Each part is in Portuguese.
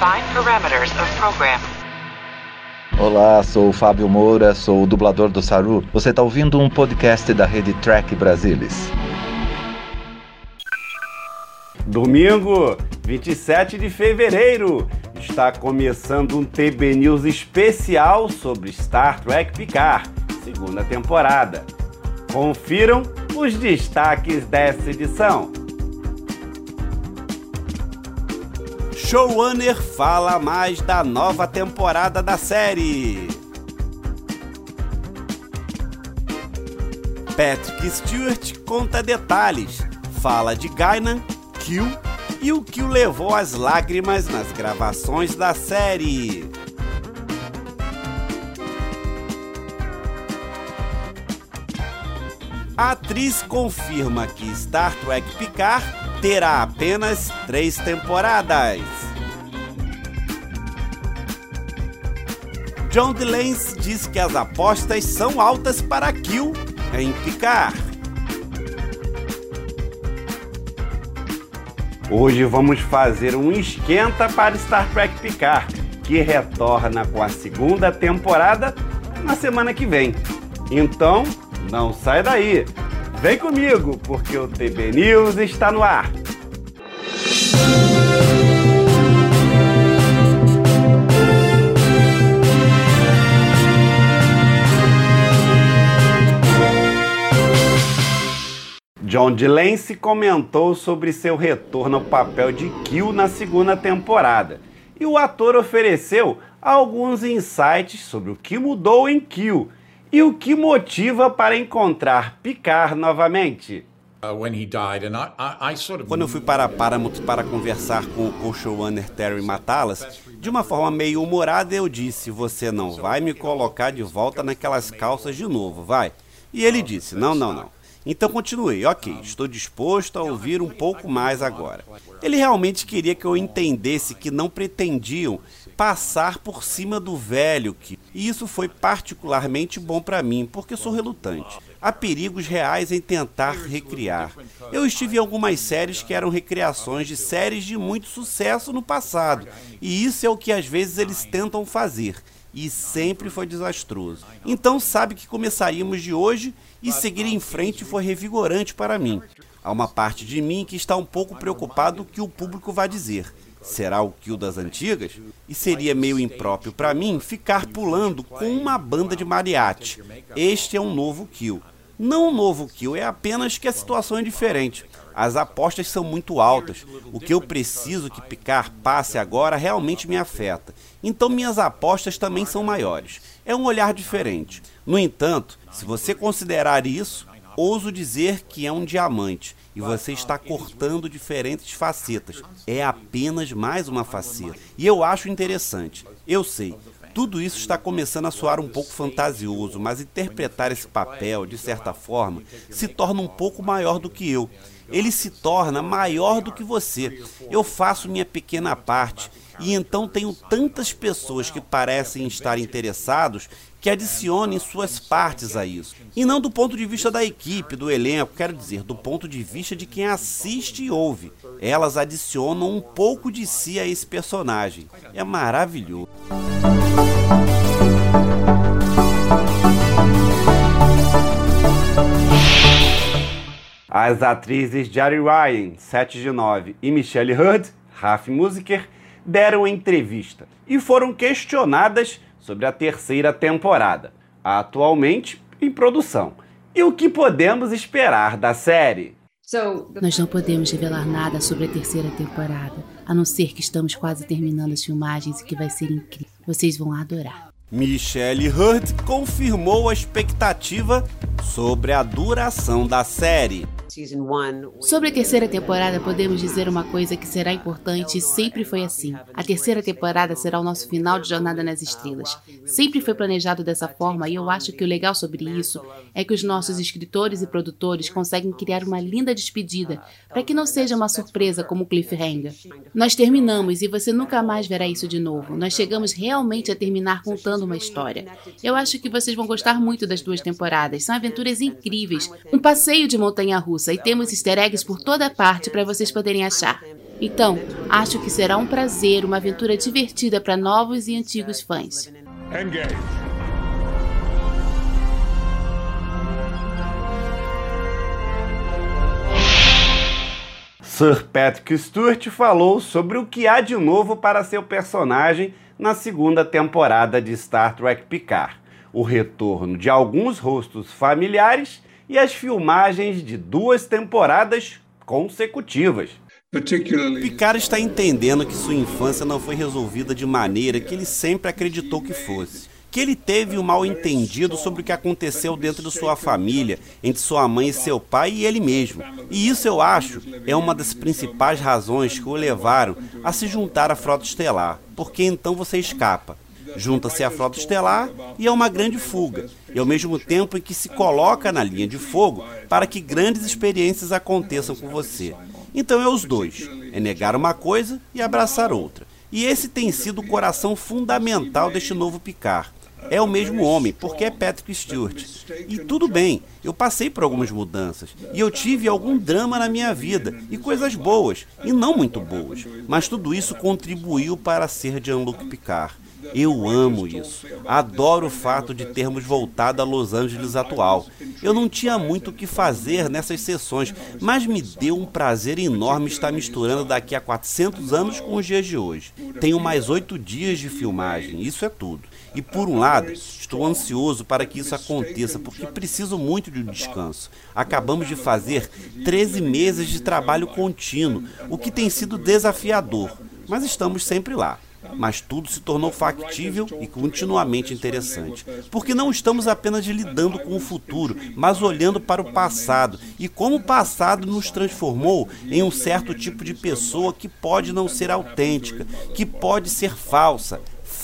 Define parameters of program. Olá, sou o Fábio Moura, sou o dublador do Saru. Você está ouvindo um podcast da rede Track Brasilis. Domingo, 27 de fevereiro, está começando um TB News especial sobre Star Trek Picard, segunda temporada. Confiram os destaques dessa edição. Showrunner fala mais da nova temporada da série. Patrick Stewart conta detalhes, fala de Guinan, Kill e o que o levou às lágrimas nas gravações da série. A atriz confirma que Star Trek Picard terá apenas três temporadas. John DeLance diz que as apostas são altas para Kill em Picard. Hoje vamos fazer um esquenta para Star Trek Picard, que retorna com a segunda temporada na semana que vem. Então, não sai daí. Vem comigo, porque o TB News está no ar. John DeLance comentou sobre seu retorno ao papel de Kill na segunda temporada. E o ator ofereceu alguns insights sobre o que mudou em Kill e o que motiva para encontrar Picard novamente. Uh, Quando eu fui para Paramount para conversar com o showrunner Terry Matalas, de uma forma meio humorada eu disse: Você não vai me colocar de volta naquelas calças de novo, vai? E ele disse: Não, não, não. Então continuei, ok, estou disposto a ouvir um pouco mais agora. Ele realmente queria que eu entendesse que não pretendiam passar por cima do velho, que, e isso foi particularmente bom para mim, porque sou relutante. Há perigos reais em tentar recriar. Eu estive em algumas séries que eram recriações de séries de muito sucesso no passado, e isso é o que às vezes eles tentam fazer e sempre foi desastroso. Então sabe que começaríamos de hoje e seguir em frente foi revigorante para mim. Há uma parte de mim que está um pouco preocupado o que o público vai dizer. Será o kill das antigas? E seria meio impróprio para mim ficar pulando com uma banda de mariachi. Este é um novo kill. Não um novo kill, é apenas que a situação é diferente. As apostas são muito altas. O que eu preciso que Picar passe agora realmente me afeta. Então minhas apostas também são maiores. É um olhar diferente. No entanto, se você considerar isso, ouso dizer que é um diamante e você está cortando diferentes facetas. É apenas mais uma faceta. E eu acho interessante. Eu sei, tudo isso está começando a soar um pouco fantasioso, mas interpretar esse papel, de certa forma, se torna um pouco maior do que eu. Ele se torna maior do que você. Eu faço minha pequena parte e então tenho tantas pessoas que parecem estar interessados que adicionem suas partes a isso. E não do ponto de vista da equipe, do elenco, quero dizer, do ponto de vista de quem assiste e ouve. Elas adicionam um pouco de si a esse personagem. É maravilhoso. As atrizes Jerry Ryan, 7 de 9, e Michelle Hurd, Raf Musiker, deram entrevista e foram questionadas sobre a terceira temporada, atualmente em produção. E o que podemos esperar da série? Nós não podemos revelar nada sobre a terceira temporada, a não ser que estamos quase terminando as filmagens e que vai ser incrível. Vocês vão adorar. Michelle Hurd confirmou a expectativa sobre a duração da série. Sobre a terceira temporada, podemos dizer uma coisa que será importante e sempre foi assim. A terceira temporada será o nosso final de Jornada nas Estrelas. Sempre foi planejado dessa forma e eu acho que o legal sobre isso é que os nossos escritores e produtores conseguem criar uma linda despedida para que não seja uma surpresa como o Cliffhanger. Nós terminamos e você nunca mais verá isso de novo. Nós chegamos realmente a terminar contando uma história. Eu acho que vocês vão gostar muito das duas temporadas. São aventuras incríveis. Um passeio de montanha e temos easter eggs por toda parte para vocês poderem achar. Então, acho que será um prazer, uma aventura divertida para novos e antigos fãs. Engage. Sir Patrick Stewart falou sobre o que há de novo para seu personagem na segunda temporada de Star Trek Picard, o retorno de alguns rostos familiares e as filmagens de duas temporadas consecutivas. Picard está entendendo que sua infância não foi resolvida de maneira que ele sempre acreditou que fosse que ele teve um mal entendido sobre o que aconteceu dentro de sua família, entre sua mãe e seu pai e ele mesmo. E isso eu acho é uma das principais razões que o levaram a se juntar à frota estelar, porque então você escapa. Junta-se à frota estelar e é uma grande fuga, e ao mesmo tempo em que se coloca na linha de fogo para que grandes experiências aconteçam com você. Então é os dois: é negar uma coisa e abraçar outra. E esse tem sido o coração fundamental deste novo Picard é o mesmo homem, porque é Patrick Stewart. E tudo bem, eu passei por algumas mudanças. E eu tive algum drama na minha vida, e coisas boas, e não muito boas. Mas tudo isso contribuiu para ser Jean-Luc Picard. Eu amo isso. Adoro o fato de termos voltado a Los Angeles atual. Eu não tinha muito o que fazer nessas sessões, mas me deu um prazer enorme estar misturando daqui a 400 anos com os dias de hoje. Tenho mais oito dias de filmagem, isso é tudo. E por um lado, estou ansioso para que isso aconteça, porque preciso muito de um descanso. Acabamos de fazer 13 meses de trabalho contínuo, o que tem sido desafiador, mas estamos sempre lá. Mas tudo se tornou factível e continuamente interessante. Porque não estamos apenas lidando com o futuro, mas olhando para o passado e como o passado nos transformou em um certo tipo de pessoa que pode não ser autêntica, que pode ser falsa,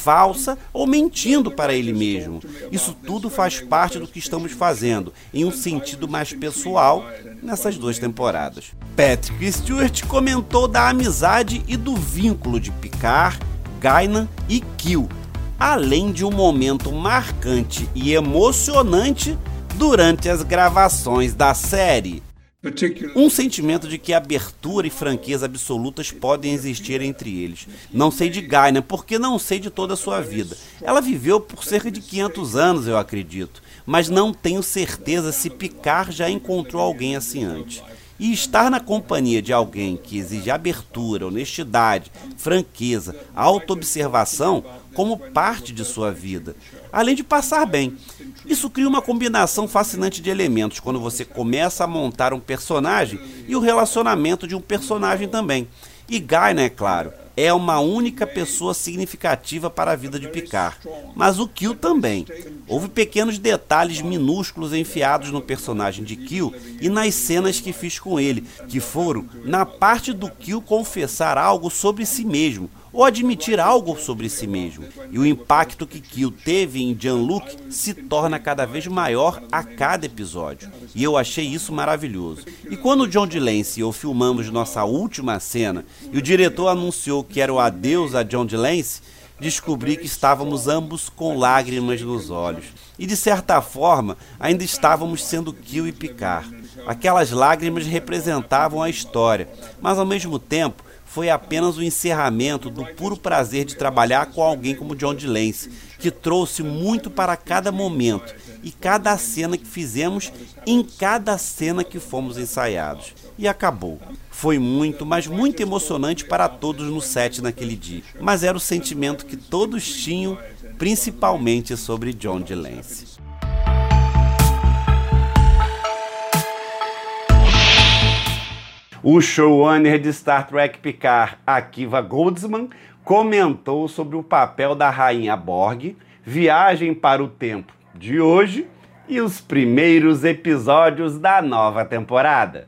falsa ou mentindo para ele mesmo. Isso tudo faz parte do que estamos fazendo, em um sentido mais pessoal, nessas duas temporadas. Patrick Stewart comentou da amizade e do vínculo de Picard, Guinan e Kill, além de um momento marcante e emocionante durante as gravações da série. Um sentimento de que abertura e franqueza absolutas podem existir entre eles. Não sei de Gaina, porque não sei de toda a sua vida. Ela viveu por cerca de 500 anos, eu acredito, mas não tenho certeza se Picard já encontrou alguém assim antes. E estar na companhia de alguém que exige abertura, honestidade, franqueza, autoobservação como parte de sua vida, além de passar bem. Isso cria uma combinação fascinante de elementos quando você começa a montar um personagem e o relacionamento de um personagem também. E Gaina, é claro, é uma única pessoa significativa para a vida de Picard, mas o Kill também. Houve pequenos detalhes minúsculos enfiados no personagem de Kill e nas cenas que fiz com ele, que foram na parte do Kill confessar algo sobre si mesmo, ou admitir algo sobre si mesmo. E o impacto que Kill teve em Jean-Luc se torna cada vez maior a cada episódio. E eu achei isso maravilhoso. E quando John DeLance e eu filmamos nossa última cena e o diretor anunciou que era o adeus a John DeLance, descobri que estávamos ambos com lágrimas nos olhos. E de certa forma, ainda estávamos sendo Kill e Picard. Aquelas lágrimas representavam a história, mas ao mesmo tempo foi apenas o encerramento do puro prazer de trabalhar com alguém como John DeLance, que trouxe muito para cada momento e cada cena que fizemos em cada cena que fomos ensaiados. E acabou. Foi muito, mas muito emocionante para todos no set naquele dia. Mas era o sentimento que todos tinham, principalmente sobre John DeLance. O showrunner de Star Trek Picard, Akiva Goldsman, comentou sobre o papel da rainha Borg, viagem para o tempo de hoje e os primeiros episódios da nova temporada.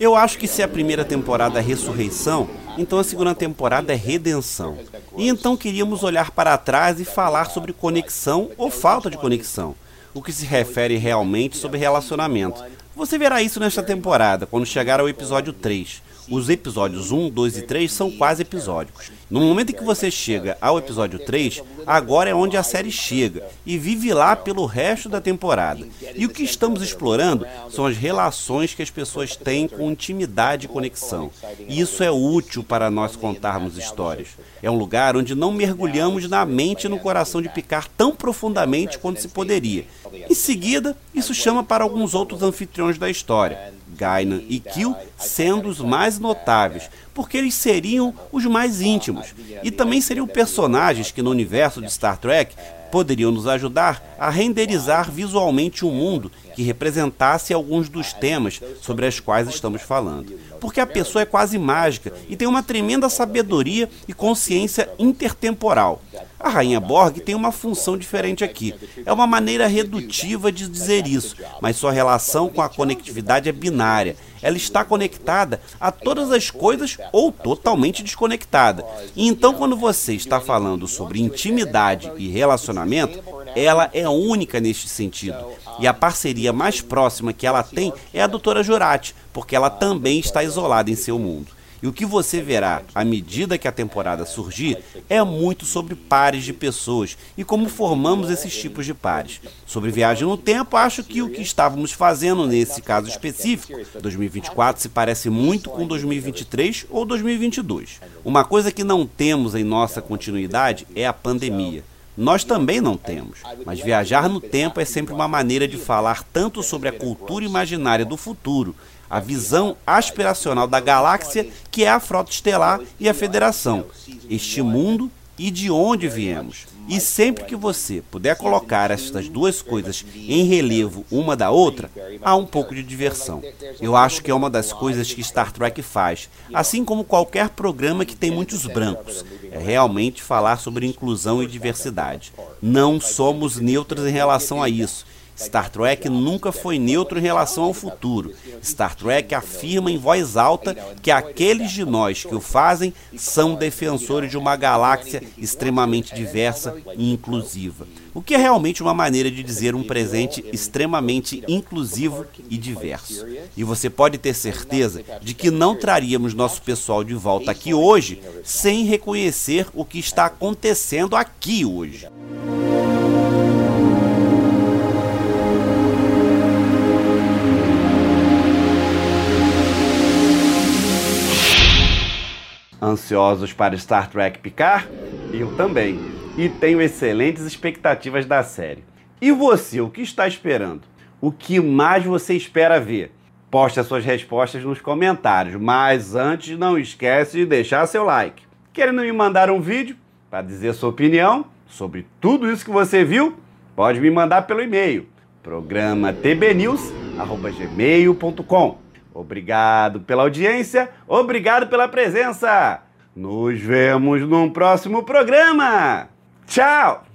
Eu acho que se a primeira temporada é ressurreição, então a segunda temporada é redenção. E então queríamos olhar para trás e falar sobre conexão ou falta de conexão, o que se refere realmente sobre relacionamento. Você verá isso nesta temporada, quando chegar ao episódio 3, Os episódios 1, 2 e 3 são quase episódicos. No momento em que você chega ao episódio 3, agora é onde a série chega e vive lá pelo resto da temporada. E o que estamos explorando são as relações que as pessoas têm com intimidade e conexão. E isso é útil para nós contarmos histórias. É um lugar onde não mergulhamos na mente e no coração de Picard tão profundamente quanto se poderia. Em seguida, isso chama para alguns outros anfitriões da história. Guinan e Kill sendo os mais notáveis, porque eles seriam os mais íntimos. E também seriam personagens que no universo de Star Trek poderiam nos ajudar a renderizar visualmente um mundo que representasse alguns dos temas sobre os quais estamos falando. Porque a pessoa é quase mágica e tem uma tremenda sabedoria e consciência intertemporal. A rainha Borg tem uma função diferente aqui. É uma maneira redutiva de dizer isso, mas sua relação com a conectividade é binária. Ela está conectada a todas as coisas ou totalmente desconectada. E então, quando você está falando sobre intimidade e relacionamento, ela é única neste sentido. E a parceria mais próxima que ela tem é a doutora Jurati, porque ela também está isolada em seu mundo. E o que você verá à medida que a temporada surgir é muito sobre pares de pessoas e como formamos esses tipos de pares. Sobre viagem no tempo, acho que o que estávamos fazendo nesse caso específico, 2024, se parece muito com 2023 ou 2022. Uma coisa que não temos em nossa continuidade é a pandemia. Nós também não temos, mas viajar no tempo é sempre uma maneira de falar tanto sobre a cultura imaginária do futuro, a visão aspiracional da galáxia, que é a frota estelar e a federação, este mundo e de onde viemos. E sempre que você puder colocar estas duas coisas em relevo uma da outra, há um pouco de diversão. Eu acho que é uma das coisas que Star Trek faz, assim como qualquer programa que tem muitos brancos. É realmente falar sobre inclusão e diversidade. Não somos neutros em relação a isso. Star Trek nunca foi neutro em relação ao futuro. Star Trek afirma em voz alta que aqueles de nós que o fazem são defensores de uma galáxia extremamente diversa e inclusiva. O que é realmente uma maneira de dizer um presente extremamente inclusivo e diverso. E você pode ter certeza de que não traríamos nosso pessoal de volta aqui hoje sem reconhecer o que está acontecendo aqui hoje. Ansiosos para Star Trek Picard? Eu também. E tenho excelentes expectativas da série. E você, o que está esperando? O que mais você espera ver? Poste as suas respostas nos comentários, mas antes não esquece de deixar seu like. Querendo me mandar um vídeo para dizer sua opinião sobre tudo isso que você viu? Pode me mandar pelo e-mail programa tbnews@gmail.com. Obrigado pela audiência, obrigado pela presença. Nos vemos num próximo programa. Tchau!